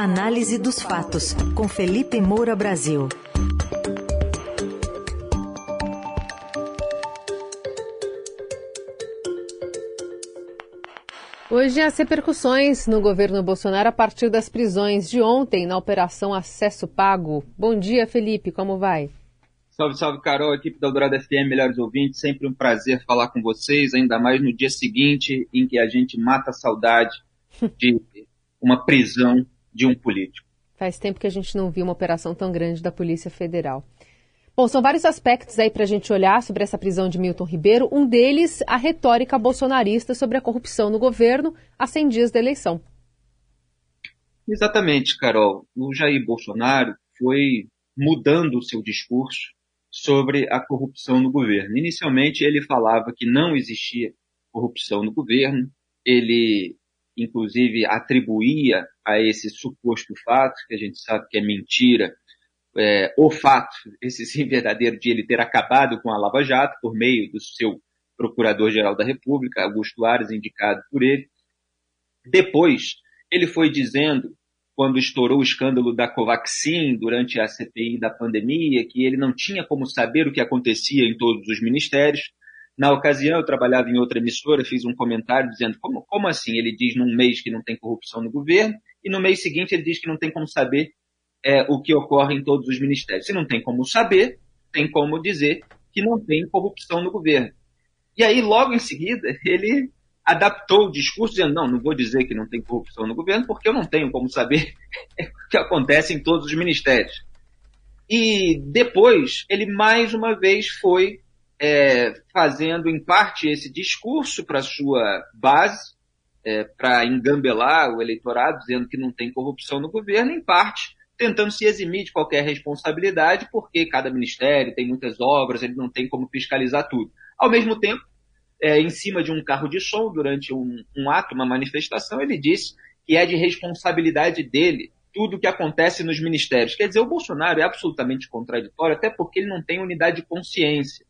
Análise dos fatos, com Felipe Moura Brasil. Hoje as repercussões no governo Bolsonaro a partir das prisões de ontem na Operação Acesso Pago. Bom dia, Felipe, como vai? Salve, salve, Carol, equipe da Dourada FM, melhores ouvintes. Sempre um prazer falar com vocês, ainda mais no dia seguinte em que a gente mata a saudade de uma prisão de um político. Faz tempo que a gente não viu uma operação tão grande da Polícia Federal. Bom, são vários aspectos aí para a gente olhar sobre essa prisão de Milton Ribeiro. Um deles, a retórica bolsonarista sobre a corrupção no governo a 100 dias da eleição. Exatamente, Carol. O Jair Bolsonaro foi mudando o seu discurso sobre a corrupção no governo. Inicialmente, ele falava que não existia corrupção no governo, ele, inclusive, atribuía a esse suposto fato, que a gente sabe que é mentira, é, o fato, esse sim verdadeiro, de ele ter acabado com a Lava Jato por meio do seu procurador-geral da República, Augusto Ares, indicado por ele. Depois, ele foi dizendo, quando estourou o escândalo da Covaxin durante a CPI da pandemia, que ele não tinha como saber o que acontecia em todos os ministérios. Na ocasião, eu trabalhava em outra emissora, fiz um comentário dizendo como, como assim? Ele diz num mês que não tem corrupção no governo, e no mês seguinte ele diz que não tem como saber é, o que ocorre em todos os ministérios. Se não tem como saber, tem como dizer que não tem corrupção no governo. E aí, logo em seguida, ele adaptou o discurso, dizendo: não, não vou dizer que não tem corrupção no governo, porque eu não tenho como saber o que acontece em todos os ministérios. E depois, ele mais uma vez foi é, fazendo, em parte, esse discurso para sua base, é, para engambelar o eleitorado, dizendo que não tem corrupção no governo, em parte tentando se eximir de qualquer responsabilidade, porque cada ministério tem muitas obras, ele não tem como fiscalizar tudo. Ao mesmo tempo, é, em cima de um carro de som, durante um, um ato, uma manifestação, ele disse que é de responsabilidade dele tudo o que acontece nos ministérios. Quer dizer, o Bolsonaro é absolutamente contraditório, até porque ele não tem unidade de consciência.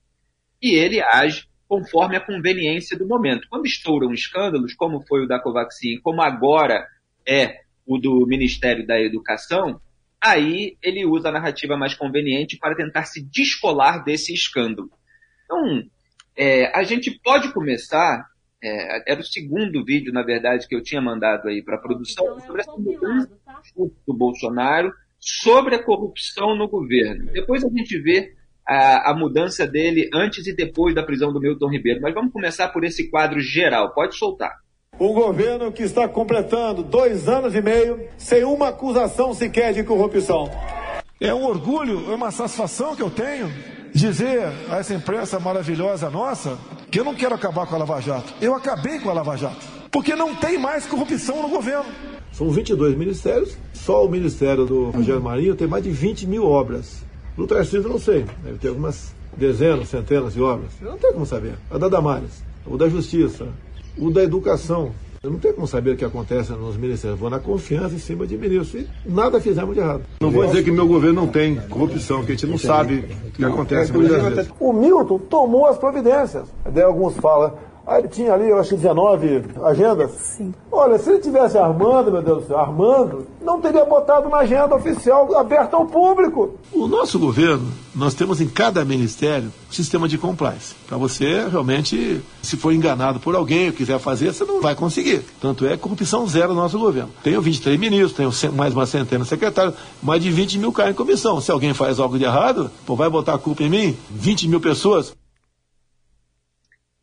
E ele age conforme a conveniência do momento. Quando estouram escândalos, como foi o da Covaxin, como agora é o do Ministério da Educação, aí ele usa a narrativa mais conveniente para tentar se descolar desse escândalo. Então, é, a gente pode começar, é, era o segundo vídeo, na verdade, que eu tinha mandado aí para a produção, então, é sobre essa mudança tá? do Bolsonaro sobre a corrupção no governo. Depois a gente vê a, a, mudança dele antes e depois da prisão do Milton Ribeiro. Mas vamos começar por esse quadro geral. Pode soltar. Um governo que está completando dois anos e meio sem uma acusação sequer de corrupção. É um orgulho, é uma satisfação que eu tenho dizer a essa imprensa maravilhosa nossa que eu não quero acabar com a Lava Jato. Eu acabei com a Lava Jato. Porque não tem mais corrupção no governo. São 22 ministérios, só o ministério do Rogério Marinho tem mais de 20 mil obras. No Tarcísio não sei, deve ter algumas dezenas, centenas de obras. Eu não tenho como saber. A da Damares, o da Justiça, o da educação. Eu não tenho como saber o que acontece nos ministérios. Vou na confiança em cima de ministros. E nada fizemos de errado. Não vou dizer que meu governo não tem corrupção, que a gente não sabe o que acontece muitas vezes. O Milton tomou as providências. Daí alguns falam, ah, ele tinha ali, eu acho que 19 agendas. Sim. Olha, se ele tivesse armando, meu Deus do céu, armando, não teria botado na agenda oficial aberta ao público. O nosso governo, nós temos em cada ministério um sistema de compliance. Para você realmente, se for enganado por alguém ou quiser fazer, você não vai conseguir. Tanto é corrupção zero no nosso governo. Tenho 23 ministros, tenho mais uma centena de secretários, mais de 20 mil caem em comissão. Se alguém faz algo de errado, pô, vai botar a culpa em mim? 20 mil pessoas.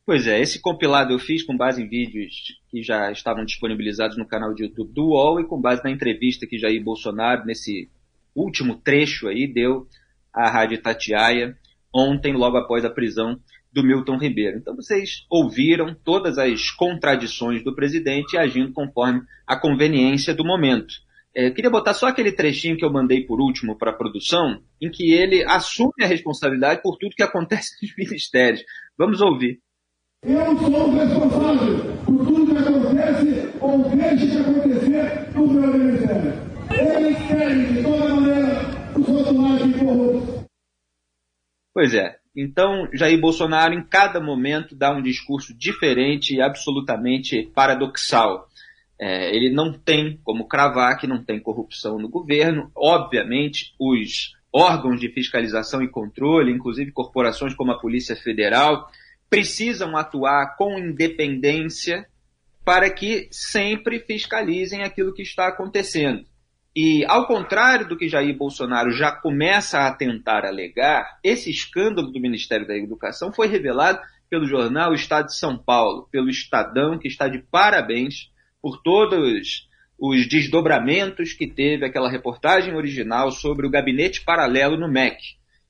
Pois é, esse compilado eu fiz com base em vídeos que já estavam disponibilizados no canal de YouTube do UOL e com base na entrevista que Jair Bolsonaro, nesse último trecho aí, deu à Rádio Tatiaia ontem, logo após a prisão do Milton Ribeiro. Então vocês ouviram todas as contradições do presidente agindo conforme a conveniência do momento. É, queria botar só aquele trechinho que eu mandei por último para a produção, em que ele assume a responsabilidade por tudo que acontece nos ministérios. Vamos ouvir. Eu sou o responsável por tudo que acontece ou deixa de acontecer no meu ministério. Eles querem, de toda maneira, os rotulados corruptos. Pois é. Então, Jair Bolsonaro, em cada momento, dá um discurso diferente e absolutamente paradoxal. É, ele não tem como cravar que não tem corrupção no governo. Obviamente, os órgãos de fiscalização e controle, inclusive corporações como a Polícia Federal, precisam atuar com independência para que sempre fiscalizem aquilo que está acontecendo. E, ao contrário do que Jair Bolsonaro já começa a tentar alegar, esse escândalo do Ministério da Educação foi revelado pelo jornal Estado de São Paulo, pelo Estadão, que está de parabéns por todos os desdobramentos que teve aquela reportagem original sobre o gabinete paralelo no MEC.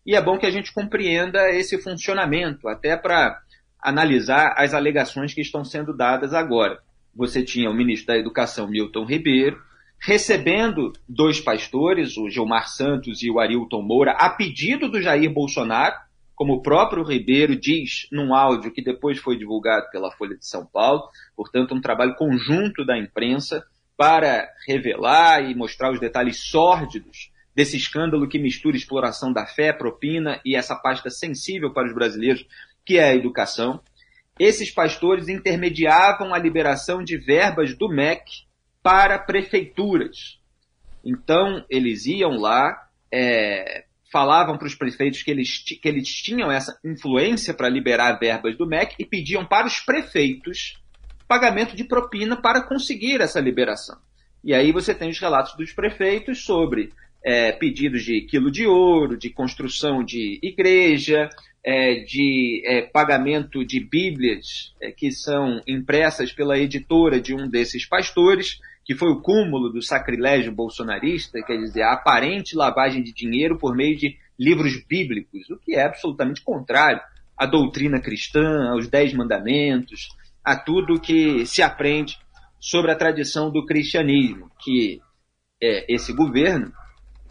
E é bom que a gente compreenda esse funcionamento, até para analisar as alegações que estão sendo dadas agora. Você tinha o ministro da Educação, Milton Ribeiro, recebendo dois pastores, o Gilmar Santos e o Arilton Moura, a pedido do Jair Bolsonaro, como o próprio Ribeiro diz num áudio que depois foi divulgado pela Folha de São Paulo, portanto, um trabalho conjunto da imprensa para revelar e mostrar os detalhes sórdidos desse escândalo que mistura exploração da fé, propina e essa pasta sensível para os brasileiros, que é a educação. Esses pastores intermediavam a liberação de verbas do MEC para prefeituras. Então, eles iam lá, é, falavam para os prefeitos que eles, que eles tinham essa influência para liberar verbas do MEC e pediam para os prefeitos pagamento de propina para conseguir essa liberação. E aí você tem os relatos dos prefeitos sobre é, pedidos de quilo de ouro, de construção de igreja, é, de é, pagamento de bíblias é, que são impressas pela editora de um desses pastores que foi o cúmulo do sacrilégio bolsonarista, quer dizer, a aparente lavagem de dinheiro por meio de livros bíblicos, o que é absolutamente contrário à doutrina cristã, aos Dez Mandamentos, a tudo que se aprende sobre a tradição do cristianismo, que é, esse governo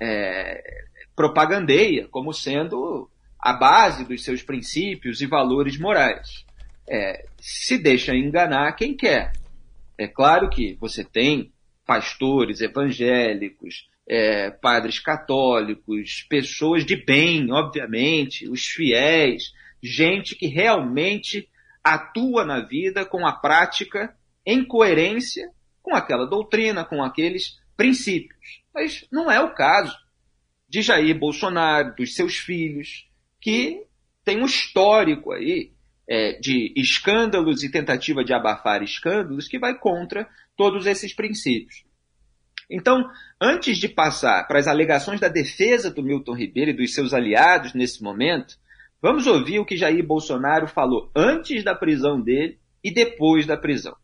é, propagandeia como sendo a base dos seus princípios e valores morais. É, se deixa enganar quem quer. É claro que você tem pastores evangélicos, é, padres católicos, pessoas de bem, obviamente, os fiéis, gente que realmente atua na vida com a prática em coerência com aquela doutrina, com aqueles princípios. Mas não é o caso de Jair Bolsonaro, dos seus filhos, que tem um histórico aí é, de escândalos e tentativa de abafar escândalos que vai contra todos esses princípios. Então, antes de passar para as alegações da defesa do Milton Ribeiro e dos seus aliados nesse momento, vamos ouvir o que Jair Bolsonaro falou antes da prisão dele e depois da prisão.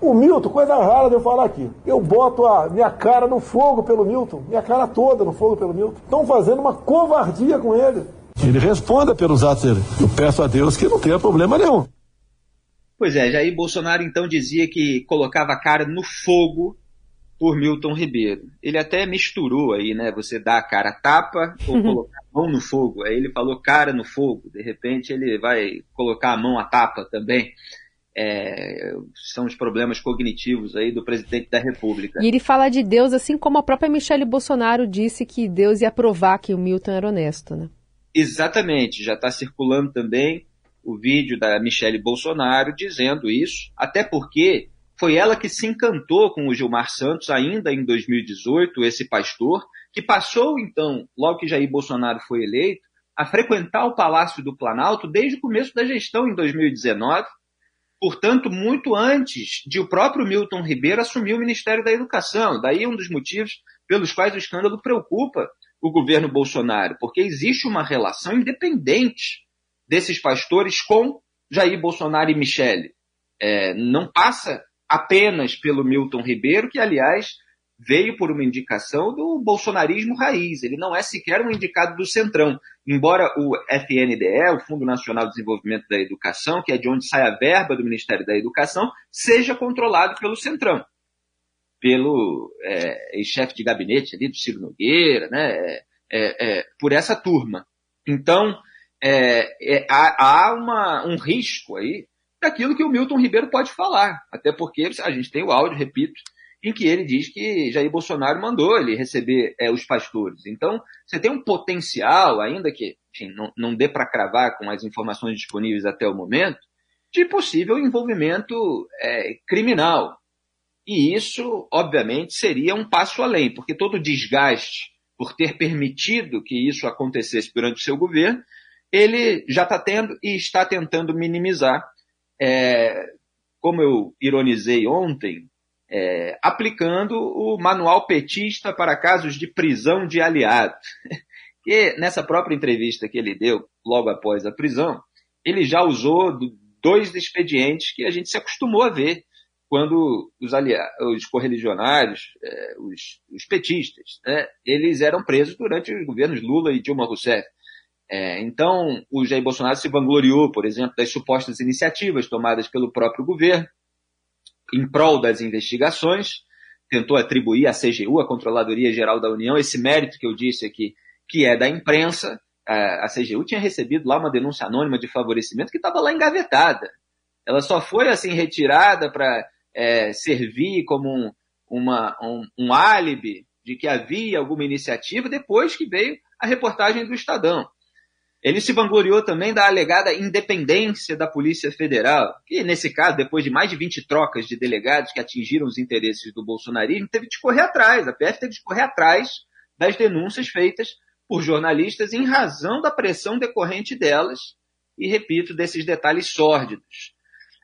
O Milton, coisa rara de eu falar aqui. Eu boto a minha cara no fogo pelo Milton, minha cara toda no fogo pelo Milton. Estão fazendo uma covardia com ele. Ele responda pelos atos dele. Eu peço a Deus que não tenha problema nenhum. Pois é, Jair Bolsonaro então dizia que colocava a cara no fogo por Milton Ribeiro. Ele até misturou aí, né? Você dá a cara tapa ou uhum. colocar a mão no fogo. Aí ele falou cara no fogo. De repente ele vai colocar a mão à tapa também. É, são os problemas cognitivos aí do presidente da República. E ele fala de Deus assim como a própria Michelle Bolsonaro disse que Deus ia provar que o Milton era honesto, né? Exatamente, já está circulando também o vídeo da Michelle Bolsonaro dizendo isso, até porque foi ela que se encantou com o Gilmar Santos ainda em 2018, esse pastor, que passou então, logo que Jair Bolsonaro foi eleito, a frequentar o Palácio do Planalto desde o começo da gestão em 2019, portanto, muito antes de o próprio Milton Ribeiro assumir o Ministério da Educação. Daí um dos motivos pelos quais o escândalo preocupa o governo Bolsonaro, porque existe uma relação independente desses pastores com Jair Bolsonaro e Michele. É, não passa apenas pelo Milton Ribeiro, que, aliás, veio por uma indicação do bolsonarismo raiz. Ele não é sequer um indicado do Centrão. Embora o FNDE, o Fundo Nacional de Desenvolvimento da Educação, que é de onde sai a verba do Ministério da Educação, seja controlado pelo Centrão pelo é, chefe de gabinete ali do Ciro Nogueira, né, é, é, é por essa turma. Então, é, é, há, há uma, um risco aí daquilo que o Milton Ribeiro pode falar, até porque a gente tem o áudio, repito, em que ele diz que Jair Bolsonaro mandou ele receber os pastores. Então, você tem um potencial, ainda que enfim, não, não dê para cravar com as informações disponíveis até o momento, de possível envolvimento criminal E isso, obviamente, seria um passo além, porque todo desgaste por ter permitido que isso acontecesse durante o seu governo, ele já está tendo e está tentando minimizar. É, como eu ironizei ontem, é, aplicando o manual petista para casos de prisão de aliado. que nessa própria entrevista que ele deu logo após a prisão, ele já usou dois expedientes que a gente se acostumou a ver quando os, aliados, os correligionários, é, os, os, petistas, né, eles eram presos durante os governos Lula e Dilma Rousseff. É, então, o Jair Bolsonaro se vangloriou, por exemplo, das supostas iniciativas tomadas pelo próprio governo em prol das investigações, tentou atribuir à CGU, a Controladoria Geral da União, esse mérito que eu disse aqui, que é da imprensa. A CGU tinha recebido lá uma denúncia anônima de favorecimento que estava lá engavetada. Ela só foi assim retirada para é, servir como um, uma, um, um álibi de que havia alguma iniciativa depois que veio a reportagem do Estadão. Ele se vangloriou também da alegada independência da Polícia Federal, que, nesse caso, depois de mais de 20 trocas de delegados que atingiram os interesses do bolsonarismo, teve de correr atrás, a PF teve de correr atrás das denúncias feitas por jornalistas em razão da pressão decorrente delas, e repito, desses detalhes sórdidos.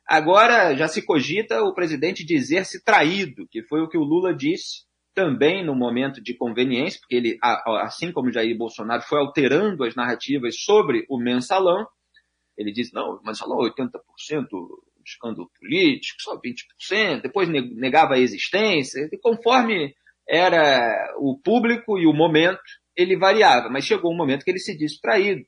Agora já se cogita o presidente dizer-se traído, que foi o que o Lula disse também no momento de conveniência, porque ele, assim como Jair Bolsonaro, foi alterando as narrativas sobre o mensalão. Ele disse, não, o mensalão 80% escândalo político, só 20%, depois negava a existência, e conforme era o público e o momento, ele variava, mas chegou um momento que ele se disse traído.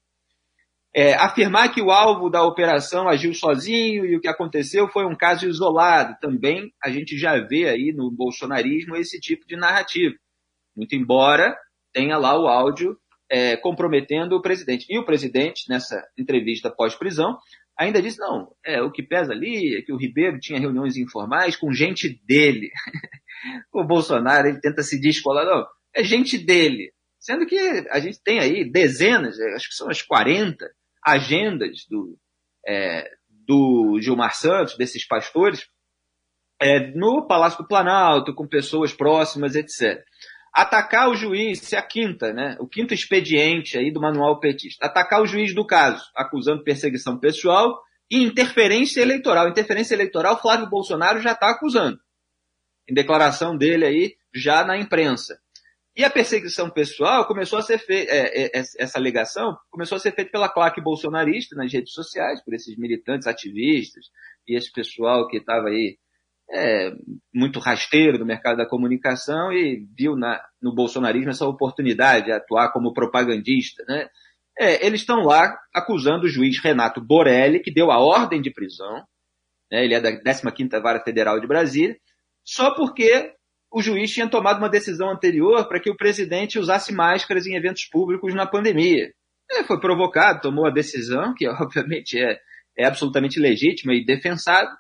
É, afirmar que o alvo da operação agiu sozinho e o que aconteceu foi um caso isolado, também a gente já vê aí no bolsonarismo esse tipo de narrativa. Muito embora tenha lá o áudio é, comprometendo o presidente. E o presidente, nessa entrevista pós-prisão, ainda disse, não, é, o que pesa ali é que o Ribeiro tinha reuniões informais com gente dele. o Bolsonaro, ele tenta se descolar, não, é gente dele. Sendo que a gente tem aí dezenas, acho que são as 40 agendas do, é, do Gilmar Santos, desses pastores, é, no Palácio do Planalto, com pessoas próximas, etc. Atacar o juiz, é a quinta, né? O quinto expediente aí do manual petista. Atacar o juiz do caso, acusando perseguição pessoal e interferência eleitoral. Interferência eleitoral, Flávio Bolsonaro já está acusando. Em declaração dele aí, já na imprensa. E a perseguição pessoal começou a ser feita, é, é, essa alegação começou a ser feita pela claque bolsonarista nas redes sociais, por esses militantes ativistas e esse pessoal que estava aí é, muito rasteiro do mercado da comunicação e viu na, no bolsonarismo essa oportunidade de atuar como propagandista. Né? É, eles estão lá acusando o juiz Renato Borelli, que deu a ordem de prisão, né? ele é da 15ª Vara Federal de Brasília, só porque o juiz tinha tomado uma decisão anterior para que o presidente usasse máscaras em eventos públicos na pandemia. Foi provocado, tomou a decisão, que obviamente é, é absolutamente legítima e defensável,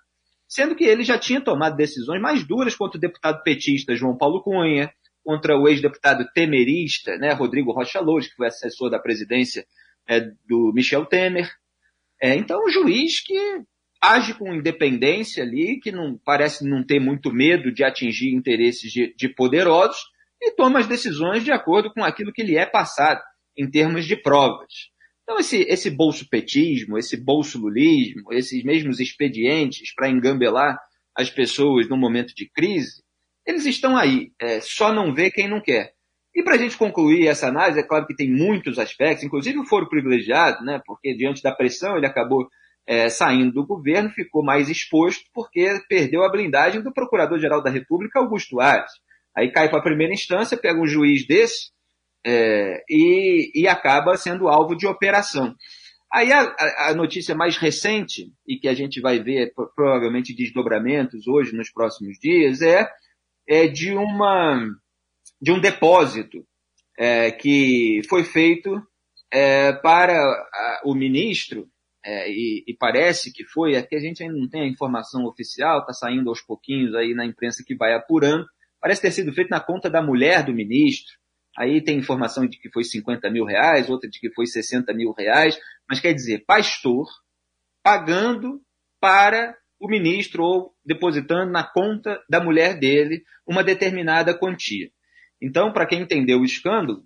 sendo que ele já tinha tomado decisões mais duras contra o deputado petista João Paulo Cunha, contra o ex-deputado temerista, né, Rodrigo Rocha Loures, que foi assessor da presidência é, do Michel Temer. É, então, um juiz que age com independência ali, que não parece não ter muito medo de atingir interesses de, de poderosos e toma as decisões de acordo com aquilo que lhe é passado em termos de provas. Então, esse, esse bolso-petismo, esse bolso-lulismo, esses mesmos expedientes para engambelar as pessoas no momento de crise, eles estão aí, é, só não vê quem não quer. E para a gente concluir essa análise, é claro que tem muitos aspectos, inclusive o foro privilegiado, né, porque diante da pressão ele acabou é, saindo do governo, ficou mais exposto porque perdeu a blindagem do Procurador-Geral da República, Augusto Ares. Aí cai para a primeira instância, pega um juiz desse é, e, e, acaba sendo alvo de operação. Aí a, a, notícia mais recente, e que a gente vai ver provavelmente desdobramentos hoje, nos próximos dias, é, é de, uma, de um depósito é, que foi feito é, para a, o ministro é, e, e, parece que foi, é que a gente ainda não tem a informação oficial, está saindo aos pouquinhos aí na imprensa que vai apurando, parece ter sido feito na conta da mulher do ministro, aí tem informação de que foi 50 mil reais, outra de que foi 60 mil reais, mas quer dizer, pastor pagando para o ministro ou depositando na conta da mulher dele uma determinada quantia. Então, para quem entendeu o escândalo,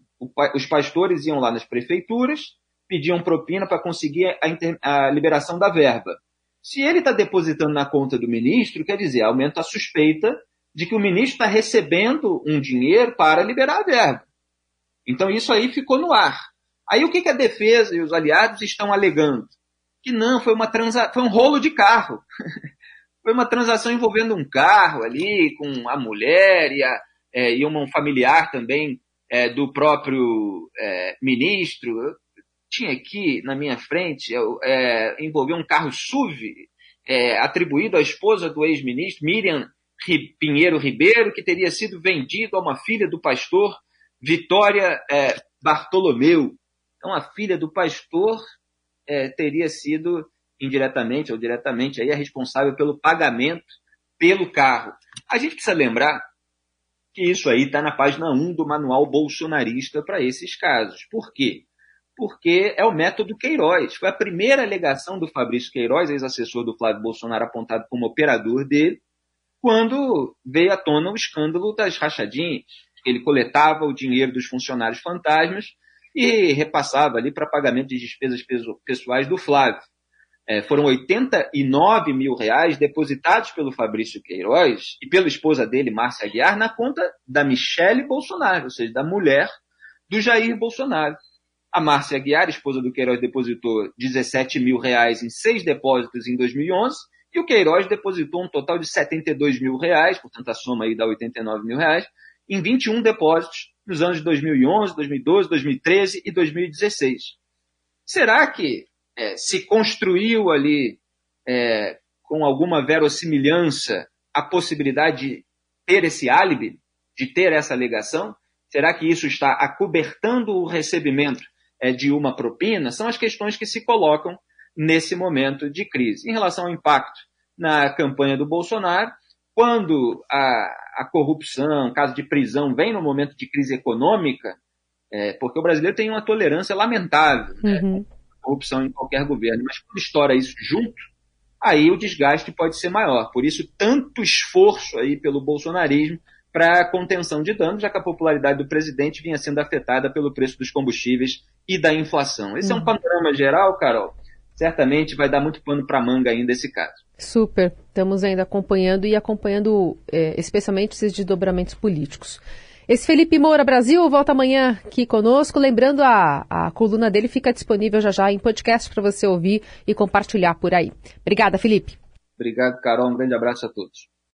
os pastores iam lá nas prefeituras, pediam propina para conseguir a, a, liberação da verba. Se ele está depositando na conta do ministro, quer dizer, aumenta a suspeita de que o ministro está recebendo um dinheiro para liberar a verba. Então isso aí ficou no ar. Aí o que, que a defesa e os aliados estão alegando? Que não, foi uma transa... foi um rolo de carro. foi uma transação envolvendo um carro ali, com a mulher e, a, é, e um familiar também é, do próprio é, ministro. Tinha aqui na minha frente, é, um carro SUV é, atribuído à esposa do ex-ministro, Miriam Pinheiro Ribeiro, que teria sido vendido a uma filha do pastor Vitória é, Bartolomeu. Então, a filha do pastor é, teria sido indiretamente ou diretamente aí a responsável pelo pagamento pelo carro. A gente precisa lembrar que isso aí está na página 1 do manual bolsonarista para esses casos. Por quê? Porque é o método Queiroz. Foi a primeira alegação do Fabrício Queiroz, ex-assessor do Flávio Bolsonaro, apontado como operador dele, quando veio à tona o escândalo das rachadinhas. Ele coletava o dinheiro dos funcionários fantasmas e repassava ali para pagamento de despesas pessoais do Flávio. É, foram 89 mil reais depositados pelo Fabrício Queiroz e pela esposa dele, Márcia Aguiar, na conta da Michele Bolsonaro, ou seja, da mulher do Jair Bolsonaro. A Márcia Aguiar, esposa do Queiroz, depositou 17 mil reais em seis depósitos em 2011 e o Queiroz depositou um total de 72 mil reais, portanto a soma aí dá 89 mil reais, em 21 depósitos nos anos de 2011, 2012, 2013 e 2016. Será que é, se construiu ali é, com alguma verossimilhança a possibilidade de ter esse álibi, de ter essa alegação? Será que isso está acobertando o recebimento de uma propina? São as questões que se colocam nesse momento de crise. Em relação ao impacto na campanha do Bolsonaro, quando a, a corrupção, caso de prisão, vem no momento de crise econômica, é, porque o brasileiro tem uma tolerância lamentável né, uhum. corrupção em qualquer governo, mas quando estoura isso junto, aí o desgaste pode ser maior. Por isso, tanto esforço aí pelo bolsonarismo para a contenção de danos, já que a popularidade do presidente vinha sendo afetada pelo preço dos combustíveis e da inflação. Esse uhum. é um uhum. panorama geral, Carol, certamente vai dar muito pano para manga ainda esse caso. Super, estamos ainda acompanhando e acompanhando é, especialmente esses desdobramentos políticos. Esse Felipe Moura Brasil volta amanhã aqui conosco. Lembrando, a, a coluna dele fica disponível já já em podcast para você ouvir e compartilhar por aí. Obrigada, Felipe. Obrigado, Carol. Um grande abraço a todos.